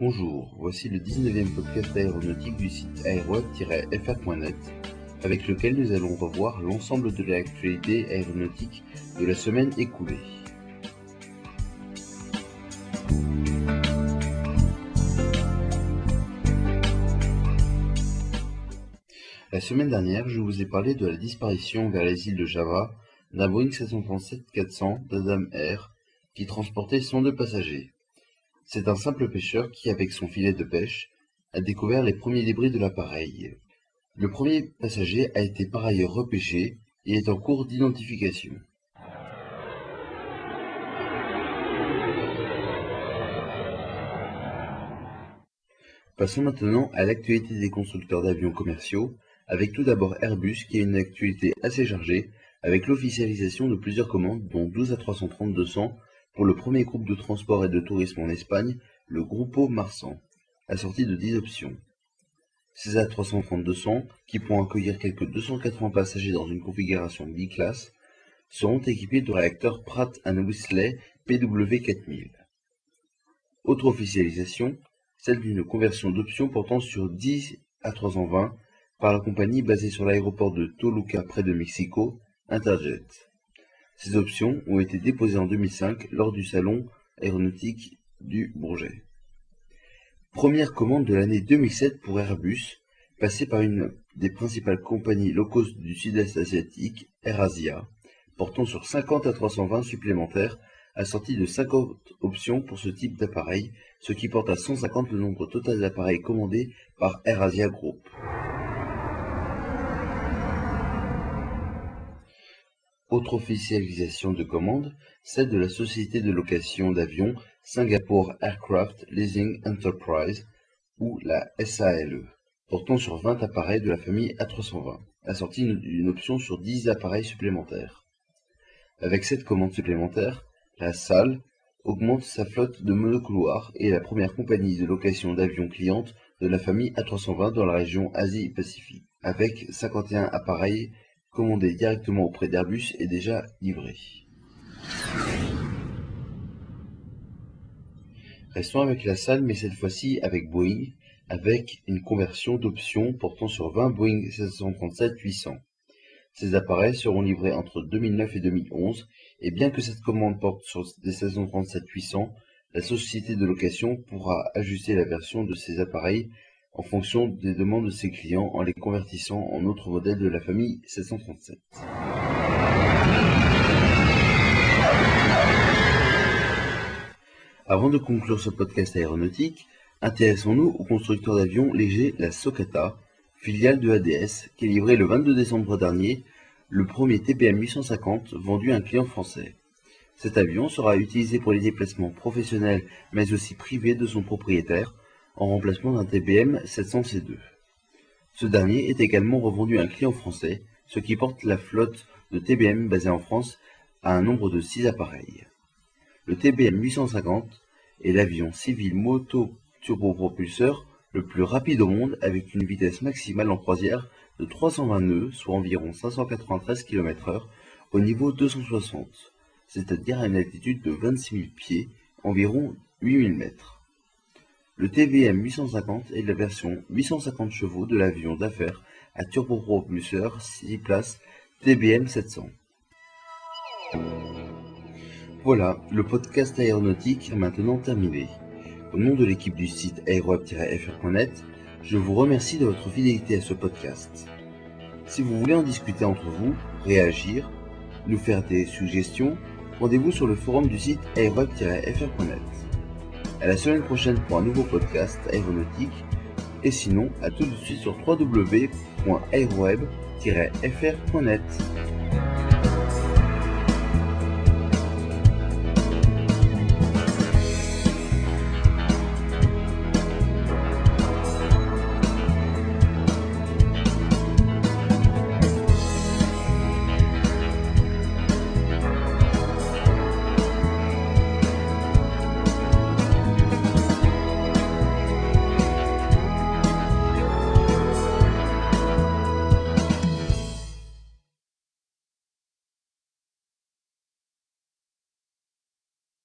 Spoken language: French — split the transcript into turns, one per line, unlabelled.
Bonjour, voici le 19e podcast aéronautique du site aeroweb-fr.net avec lequel nous allons revoir l'ensemble de l'actualité aéronautique de la semaine écoulée. La semaine dernière, je vous ai parlé de la disparition vers les îles de Java d'un Boeing 737-400 d'Adam Air qui transportait 102 passagers. C'est un simple pêcheur qui, avec son filet de pêche, a découvert les premiers débris de l'appareil. Le premier passager a été par ailleurs repêché et est en cours d'identification. Passons maintenant à l'actualité des constructeurs d'avions commerciaux, avec tout d'abord Airbus qui a une actualité assez chargée, avec l'officialisation de plusieurs commandes, dont 12 à 330 200 pour le premier groupe de transport et de tourisme en Espagne, le Grupo Marsan, assorti de 10 options. Ces A330-200, qui pourront accueillir quelques 280 passagers dans une configuration B-class, seront équipés de réacteurs Pratt Whistler PW4000. Autre officialisation, celle d'une conversion d'options portant sur 10 A320 par la compagnie basée sur l'aéroport de Toluca près de Mexico, Interjet. Ces options ont été déposées en 2005 lors du salon aéronautique du Bourget. Première commande de l'année 2007 pour Airbus, passée par une des principales compagnies low cost du sud-est asiatique, AirAsia, portant sur 50 à 320 supplémentaires, assortis de 50 options pour ce type d'appareil, ce qui porte à 150 le nombre total d'appareils commandés par AirAsia Group. Autre officialisation de commande, celle de la société de location d'avions Singapore Aircraft Leasing Enterprise, ou la SALE, portant sur 20 appareils de la famille A320, assortie d'une option sur 10 appareils supplémentaires. Avec cette commande supplémentaire, la SALE augmente sa flotte de monocouloirs et est la première compagnie de location d'avions cliente de la famille A320 dans la région Asie-Pacifique, avec 51 appareils commandé directement auprès d'Airbus est déjà livré. Restons avec la salle, mais cette fois-ci avec Boeing, avec une conversion d'options portant sur 20 Boeing 737-800. Ces appareils seront livrés entre 2009 et 2011, et bien que cette commande porte sur des 737-800, la société de location pourra ajuster la version de ces appareils en fonction des demandes de ses clients en les convertissant en autres modèles de la famille 737. Avant de conclure ce podcast aéronautique, intéressons-nous au constructeur d'avions léger la Socata, filiale de ADS, qui a livré le 22 décembre dernier le premier TBM 850 vendu à un client français. Cet avion sera utilisé pour les déplacements professionnels mais aussi privés de son propriétaire, en remplacement d'un TBM 700C2. Ce dernier est également revendu à un client français, ce qui porte la flotte de TBM basée en France à un nombre de 6 appareils. Le TBM 850 est l'avion civil moto turbopropulseur le plus rapide au monde avec une vitesse maximale en croisière de 320 nœuds, soit environ 593 km/h, au niveau 260, c'est-à-dire à une altitude de 26 000 pieds, environ 8000 mètres. Le TVM 850 est la version 850 chevaux de l'avion d'affaires à turbopropulseur 6 places TBM 700. Voilà, le podcast aéronautique est maintenant terminé. Au nom de l'équipe du site aeroweb-fr.net, je vous remercie de votre fidélité à ce podcast. Si vous voulez en discuter entre vous, réagir, nous faire des suggestions, rendez-vous sur le forum du site aeroweb-fr.net. À la semaine prochaine pour un nouveau podcast aéronautique. Et sinon, à tout de suite sur www.aeroweb-fr.net.